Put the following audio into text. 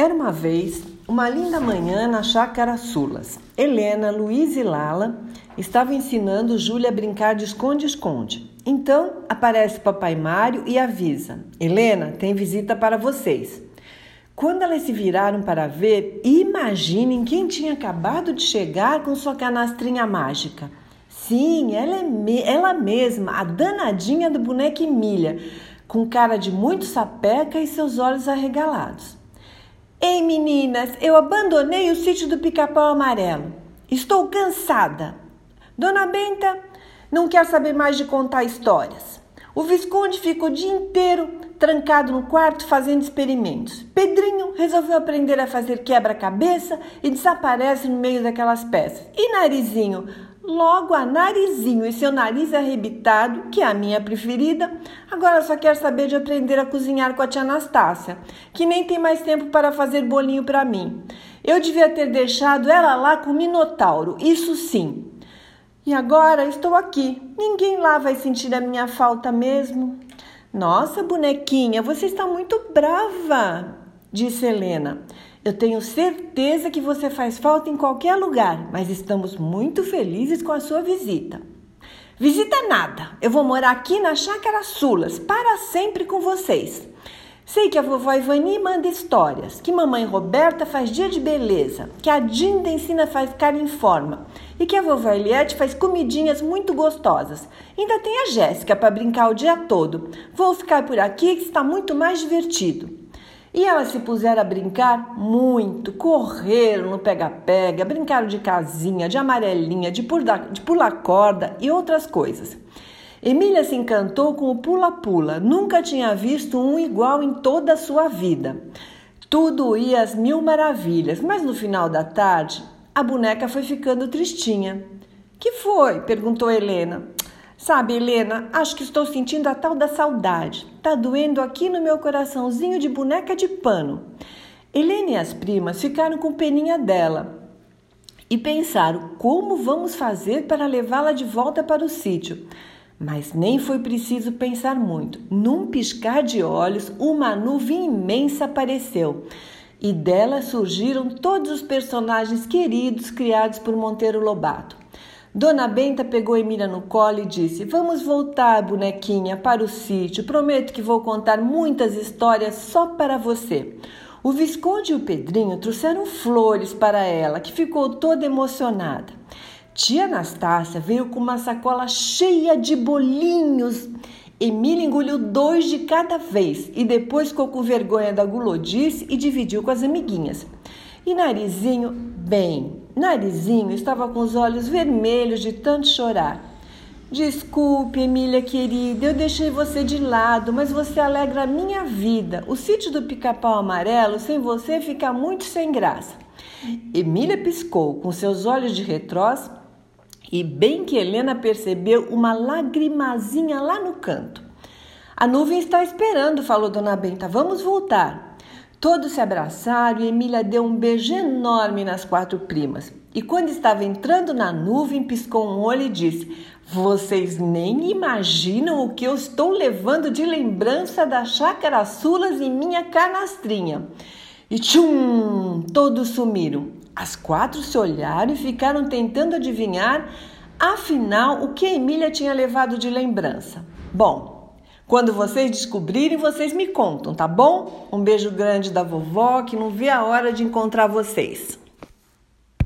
Era uma vez uma linda manhã na chácara Sulas. Helena, Luiz e Lala estavam ensinando Júlia a brincar de esconde-esconde. Então aparece Papai Mário e avisa: Helena, tem visita para vocês. Quando elas se viraram para ver, imaginem quem tinha acabado de chegar com sua canastrinha mágica. Sim, ela é me ela mesma, a danadinha do boneco Emília, com cara de muito sapeca e seus olhos arregalados. Ei, meninas, eu abandonei o sítio do pica-pau amarelo. Estou cansada. Dona Benta não quer saber mais de contar histórias. O Visconde fica o dia inteiro trancado no quarto fazendo experimentos. Pedrinho resolveu aprender a fazer quebra-cabeça e desaparece no meio daquelas peças. E Narizinho Logo, a Narizinho e seu nariz arrebitado, que é a minha preferida, agora só quer saber de aprender a cozinhar com a tia Anastácia, que nem tem mais tempo para fazer bolinho para mim. Eu devia ter deixado ela lá com o Minotauro, isso sim. E agora estou aqui. Ninguém lá vai sentir a minha falta mesmo. Nossa, bonequinha, você está muito brava, disse Helena. Eu tenho certeza que você faz falta em qualquer lugar, mas estamos muito felizes com a sua visita. Visita nada. Eu vou morar aqui na Chácara Sulas para sempre com vocês. Sei que a vovó Ivani manda histórias, que mamãe Roberta faz dia de beleza, que a Dinda ensina a ficar em forma e que a vovó Eliette faz comidinhas muito gostosas. Ainda tem a Jéssica para brincar o dia todo. Vou ficar por aqui que está muito mais divertido. E elas se puseram a brincar muito, correram no pega-pega, brincaram de casinha, de amarelinha, de pular corda e outras coisas. Emília se encantou com o pula-pula, nunca tinha visto um igual em toda a sua vida. Tudo ia às mil maravilhas, mas no final da tarde a boneca foi ficando tristinha. Que foi? perguntou Helena. Sabe, Helena, acho que estou sentindo a tal da saudade. Tá doendo aqui no meu coraçãozinho de boneca de pano. Helena e as primas ficaram com peninha dela e pensaram como vamos fazer para levá-la de volta para o sítio. Mas nem foi preciso pensar muito. Num piscar de olhos, uma nuvem imensa apareceu e dela surgiram todos os personagens queridos criados por Monteiro Lobato. Dona Benta pegou Emília no colo e disse: Vamos voltar, bonequinha, para o sítio. Prometo que vou contar muitas histórias só para você. O Visconde e o Pedrinho trouxeram flores para ela, que ficou toda emocionada. Tia Anastácia veio com uma sacola cheia de bolinhos. Emília engoliu dois de cada vez e depois ficou com vergonha da gulodice e dividiu com as amiguinhas. E Narizinho, bem, Narizinho estava com os olhos vermelhos de tanto chorar. Desculpe, Emília querida, eu deixei você de lado, mas você alegra a minha vida. O sítio do pica-pau amarelo sem você fica muito sem graça. Emília piscou com seus olhos de retrós e bem que Helena percebeu uma lagrimazinha lá no canto. A nuvem está esperando, falou Dona Benta. Vamos voltar. Todos se abraçaram e Emília deu um beijo enorme nas quatro primas. E quando estava entrando na nuvem, piscou um olho e disse: Vocês nem imaginam o que eu estou levando de lembrança da chácara Sulas em minha canastrinha. E tchum! Todos sumiram. As quatro se olharam e ficaram tentando adivinhar, afinal, o que Emília tinha levado de lembrança. Bom, quando vocês descobrirem, vocês me contam, tá bom? Um beijo grande da vovó que não vê a hora de encontrar vocês.